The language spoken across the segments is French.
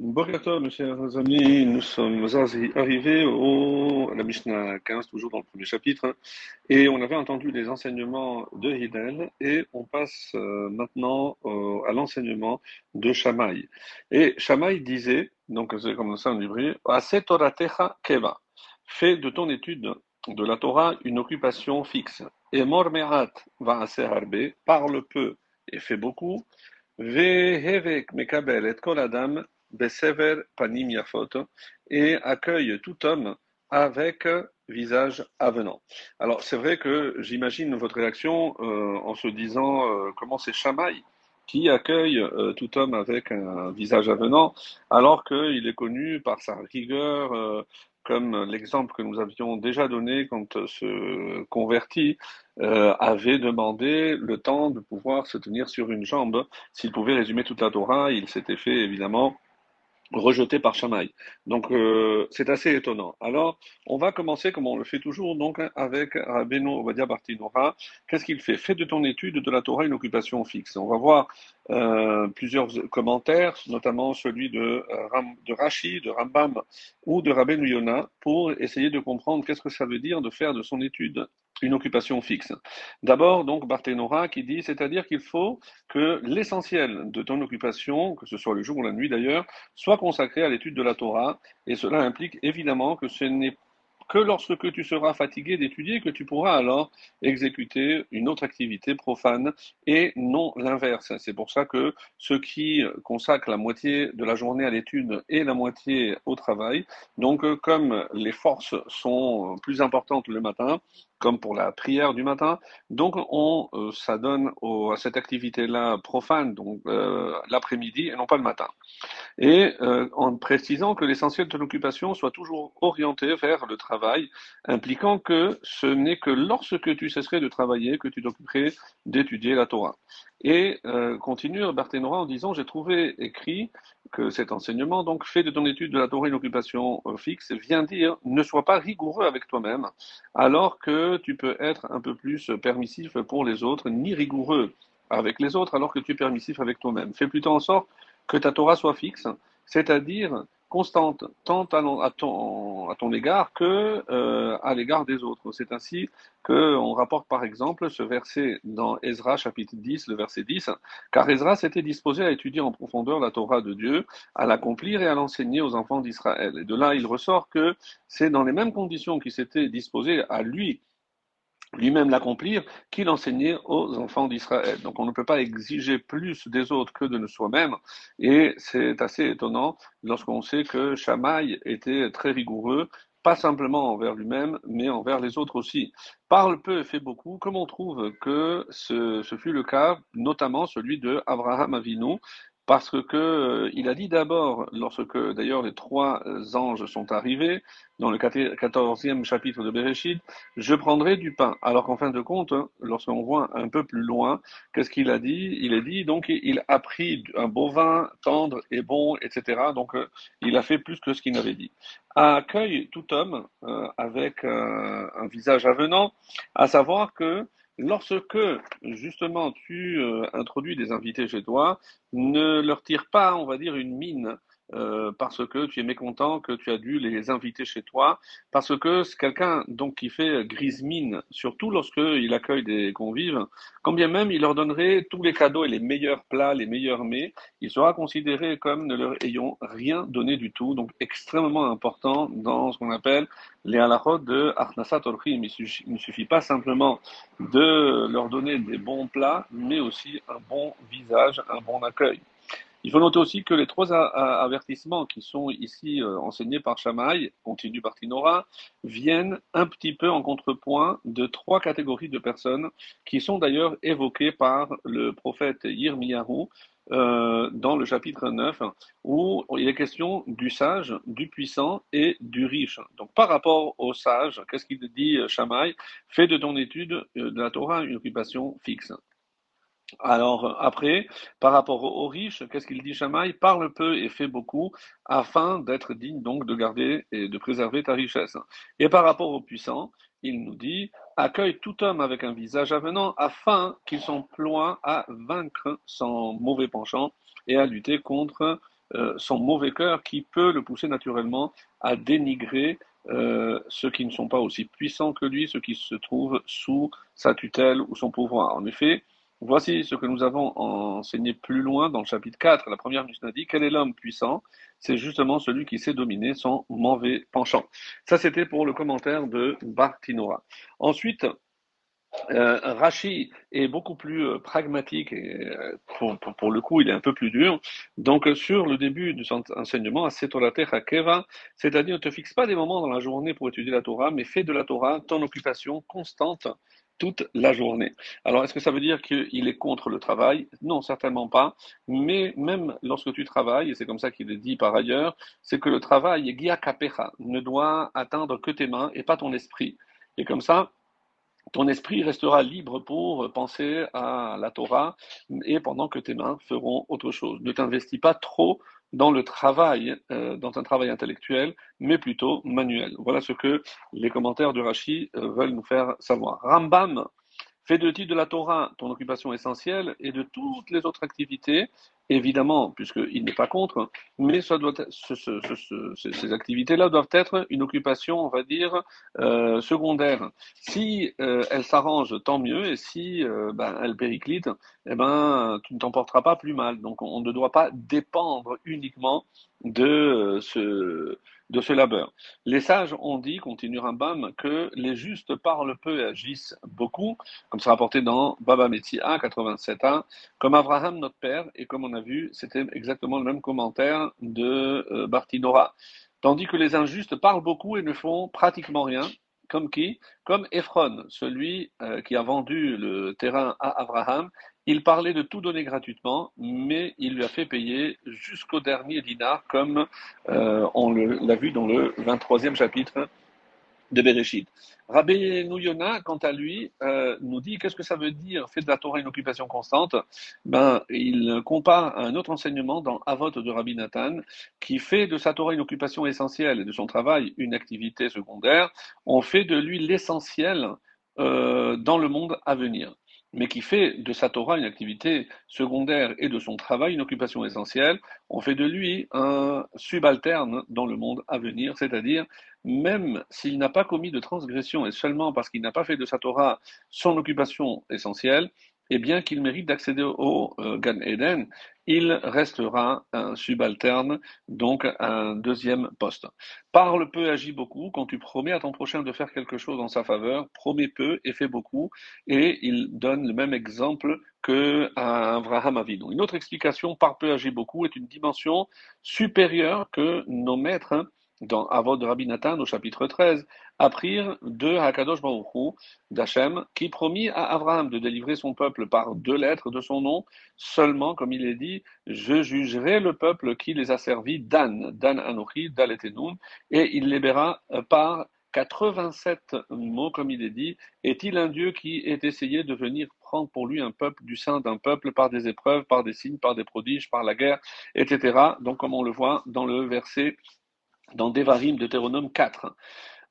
Bonjour, mes chers amis, nous sommes arrivés au, à la Mishnah 15, toujours dans le premier chapitre, et on avait entendu les enseignements de Hidel, et on passe euh, maintenant à l'enseignement de Shammai. Et Shammai disait, donc c'est comme ça en hébreu, Toratecha keva, fais de ton étude de la Torah une occupation fixe. Et mormerat va harbe, parle peu et fait beaucoup, vehevek mekabel et kol adam Besever Panim et accueille tout homme avec visage avenant. Alors c'est vrai que j'imagine votre réaction euh, en se disant euh, comment c'est Shamaï qui accueille euh, tout homme avec un visage avenant, alors qu'il est connu par sa rigueur, comme l'exemple que nous avions déjà donné quand ce converti avait demandé le temps de pouvoir se tenir sur une jambe. S'il pouvait résumer toute la Torah, il s'était fait évidemment rejeté par Shamaï. Donc euh, c'est assez étonnant. Alors on va commencer comme on le fait toujours donc avec Rabbeinu Ovadia Bartinora. Qu'est-ce qu'il fait? Fais de ton étude de la Torah une occupation fixe. On va voir euh, plusieurs commentaires, notamment celui de, euh, de Rashi, de Rambam ou de Rabbeinu Yona pour essayer de comprendre qu'est-ce que ça veut dire de faire de son étude une occupation fixe. D'abord, donc, Barthénora qui dit, c'est-à-dire qu'il faut que l'essentiel de ton occupation, que ce soit le jour ou la nuit d'ailleurs, soit consacré à l'étude de la Torah, et cela implique évidemment que ce n'est que lorsque tu seras fatigué d'étudier que tu pourras alors exécuter une autre activité profane et non l'inverse. C'est pour ça que ceux qui consacrent la moitié de la journée à l'étude et la moitié au travail, donc comme les forces sont plus importantes le matin, comme pour la prière du matin. Donc, on euh, s'adonne à cette activité-là profane, donc euh, l'après-midi et non pas le matin. Et euh, en précisant que l'essentiel de l'occupation soit toujours orienté vers le travail, impliquant que ce n'est que lorsque tu cesserais de travailler que tu t'occuperais d'étudier la Torah. Et euh, continue Barthénora en disant J'ai trouvé écrit que cet enseignement, donc fait de ton étude de la Torah une occupation euh, fixe, vient dire ne sois pas rigoureux avec toi-même, alors que tu peux être un peu plus permissif pour les autres, ni rigoureux avec les autres, alors que tu es permissif avec toi-même. Fais plutôt en sorte que ta Torah soit fixe, c'est-à-dire constante, tant à, ton, à ton égard que euh, à l'égard des autres. C'est ainsi qu'on rapporte par exemple ce verset dans Ezra chapitre 10, le verset 10, car Ezra s'était disposé à étudier en profondeur la Torah de Dieu, à l'accomplir et à l'enseigner aux enfants d'Israël. Et de là, il ressort que c'est dans les mêmes conditions qu'il s'était disposé à lui lui-même l'accomplir, qu'il enseignait aux enfants d'Israël. Donc on ne peut pas exiger plus des autres que de soi-même, et c'est assez étonnant lorsqu'on sait que Shamaï était très rigoureux, pas simplement envers lui-même, mais envers les autres aussi. Parle peu et fait beaucoup, comme on trouve que ce, ce fut le cas, notamment celui de Abraham Avinu, parce que euh, il a dit d'abord, lorsque d'ailleurs les trois anges sont arrivés, dans le quatorzième chapitre de Bereshit, je prendrai du pain. Alors qu'en fin de compte, hein, lorsqu'on voit un peu plus loin, qu'est-ce qu'il a dit? Il a dit donc il a pris un bovin tendre et bon, etc. Donc euh, il a fait plus que ce qu'il n'avait dit. Accueille tout homme euh, avec un visage avenant, à savoir que lorsque justement tu euh, introduis des invités chez toi, ne leur tire pas, on va dire, une mine euh, parce que tu es mécontent que tu as dû les inviter chez toi, parce que c'est quelqu'un donc qui fait grise mine, surtout lorsqu'il accueille des convives, quand bien même il leur donnerait tous les cadeaux et les meilleurs plats, les meilleurs mets, il sera considéré comme ne leur ayant rien donné du tout, donc extrêmement important dans ce qu'on appelle les halachot de Arnasat Orchim. Il ne suffit pas simplement de leur donner des bons plats, mais aussi un bon visage, un bon accueil. Il faut noter aussi que les trois avertissements qui sont ici euh, enseignés par Shamaï, continue par Tinora, viennent un petit peu en contrepoint de trois catégories de personnes qui sont d'ailleurs évoquées par le prophète Yirmiyahu euh, dans le chapitre 9, où il est question du sage, du puissant et du riche. Donc par rapport au sage, qu'est-ce qu'il dit Shamaï Fais de ton étude euh, de la Torah une occupation fixe. Alors après, par rapport aux riches, qu'est-ce qu'il dit Shamaï Parle peu et fais beaucoup, afin d'être digne donc de garder et de préserver ta richesse. Et par rapport aux puissants, il nous dit Accueille tout homme avec un visage avenant, afin qu'il s'emploie à vaincre son mauvais penchant et à lutter contre euh, son mauvais cœur qui peut le pousser naturellement à dénigrer euh, ceux qui ne sont pas aussi puissants que lui, ceux qui se trouvent sous sa tutelle ou son pouvoir. En effet, voici ce que nous avons enseigné plus loin dans le chapitre 4. La première Mishnah dit Quel est l'homme puissant? C'est justement celui qui sait dominer son mauvais penchant. Ça, c'était pour le commentaire de Bartinora. Ensuite, euh, Rashi est beaucoup plus euh, pragmatique et euh, pour, le coup il est un peu plus dur. Donc sur le début de son enseignement, c'est-à-dire ne te fixe pas des moments dans la journée pour étudier la Torah, mais fais de la Torah ton occupation constante toute la journée. Alors est-ce que ça veut dire qu'il est contre le travail? Non, certainement pas. Mais même lorsque tu travailles, et c'est comme ça qu'il est dit par ailleurs, c'est que le travail, ne doit atteindre que tes mains et pas ton esprit. Et comme ça, ton esprit restera libre pour penser à la Torah et pendant que tes mains feront autre chose. Ne t'investis pas trop dans le travail, euh, dans un travail intellectuel, mais plutôt manuel. Voilà ce que les commentaires de Rashi euh, veulent nous faire savoir. Rambam Fais de de la Torah ton occupation essentielle et de toutes les autres activités, évidemment, puisqu'il n'est pas contre, mais ces activités-là doivent être une occupation, on va dire, euh, secondaire. Si euh, elles s'arrangent, tant mieux, et si euh, ben, elles périclitent, eh ben, tu ne t'en porteras pas plus mal. Donc on ne doit pas dépendre uniquement de ce de ce labeur. Les sages ont dit, continue Rambam, que les justes parlent peu et agissent beaucoup, comme c'est rapporté dans Baba Metzia 87a, comme Abraham notre père, et comme on a vu, c'était exactement le même commentaire de euh. Tandis que les injustes parlent beaucoup et ne font pratiquement rien, comme qui? Comme Ephron, celui euh, qui a vendu le terrain à Abraham il parlait de tout donner gratuitement, mais il lui a fait payer jusqu'au dernier dinar, comme euh, on l'a vu dans le 23e chapitre de Bereshit. Rabbi Nouyona, quant à lui, euh, nous dit qu'est-ce que ça veut dire fait de la Torah une occupation constante? Ben, Il compare un autre enseignement dans Avot de Rabbi Nathan qui fait de sa Torah une occupation essentielle et de son travail une activité secondaire. On fait de lui l'essentiel euh, dans le monde à venir mais qui fait de sa Torah une activité secondaire et de son travail une occupation essentielle, on fait de lui un subalterne dans le monde à venir, c'est-à-dire même s'il n'a pas commis de transgression et seulement parce qu'il n'a pas fait de sa Torah son occupation essentielle, et bien qu'il mérite d'accéder au euh, Gan Eden, il restera un subalterne, donc un deuxième poste. Parle peu, agis beaucoup. Quand tu promets à ton prochain de faire quelque chose en sa faveur, promets peu et fais beaucoup. Et il donne le même exemple que Abraham Avinu. Une autre explication, par peu, agis beaucoup, est une dimension supérieure que nos maîtres dans Avod de Rabbi Nathan au chapitre 13, apprirent de Hakadosh Baruch d'Hachem, qui promit à Abraham de délivrer son peuple par deux lettres de son nom, seulement, comme il est dit, je jugerai le peuple qui les a servis, Dan, Dan Anochi, Daletenun, et il verra par 87 mots, comme il est dit, est-il un Dieu qui est essayé de venir prendre pour lui un peuple du sein d'un peuple par des épreuves, par des signes, par des prodiges, par la guerre, etc. Donc, comme on le voit dans le verset dans Devarim, Deutéronome 4.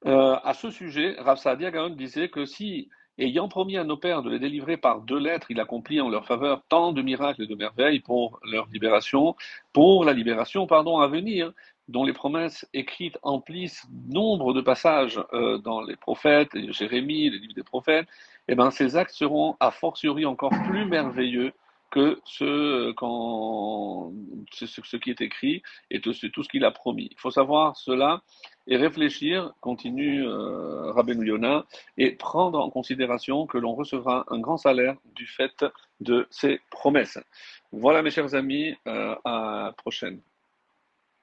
Euh, à ce sujet, Rav Saadia disait que si, ayant promis à nos pères de les délivrer par deux lettres, il accomplit en leur faveur tant de miracles et de merveilles pour leur libération, pour la libération, pardon, à venir, dont les promesses écrites emplissent nombre de passages euh, dans les prophètes, Jérémie, les livres des prophètes, eh ben, ces actes seront a fortiori encore plus merveilleux que ce, quand, ce, ce, qui est écrit et tout, tout ce qu'il a promis. Il faut savoir cela et réfléchir, continue euh, Rabbeinu et prendre en considération que l'on recevra un grand salaire du fait de ces promesses. Voilà mes chers amis, euh, à la prochaine.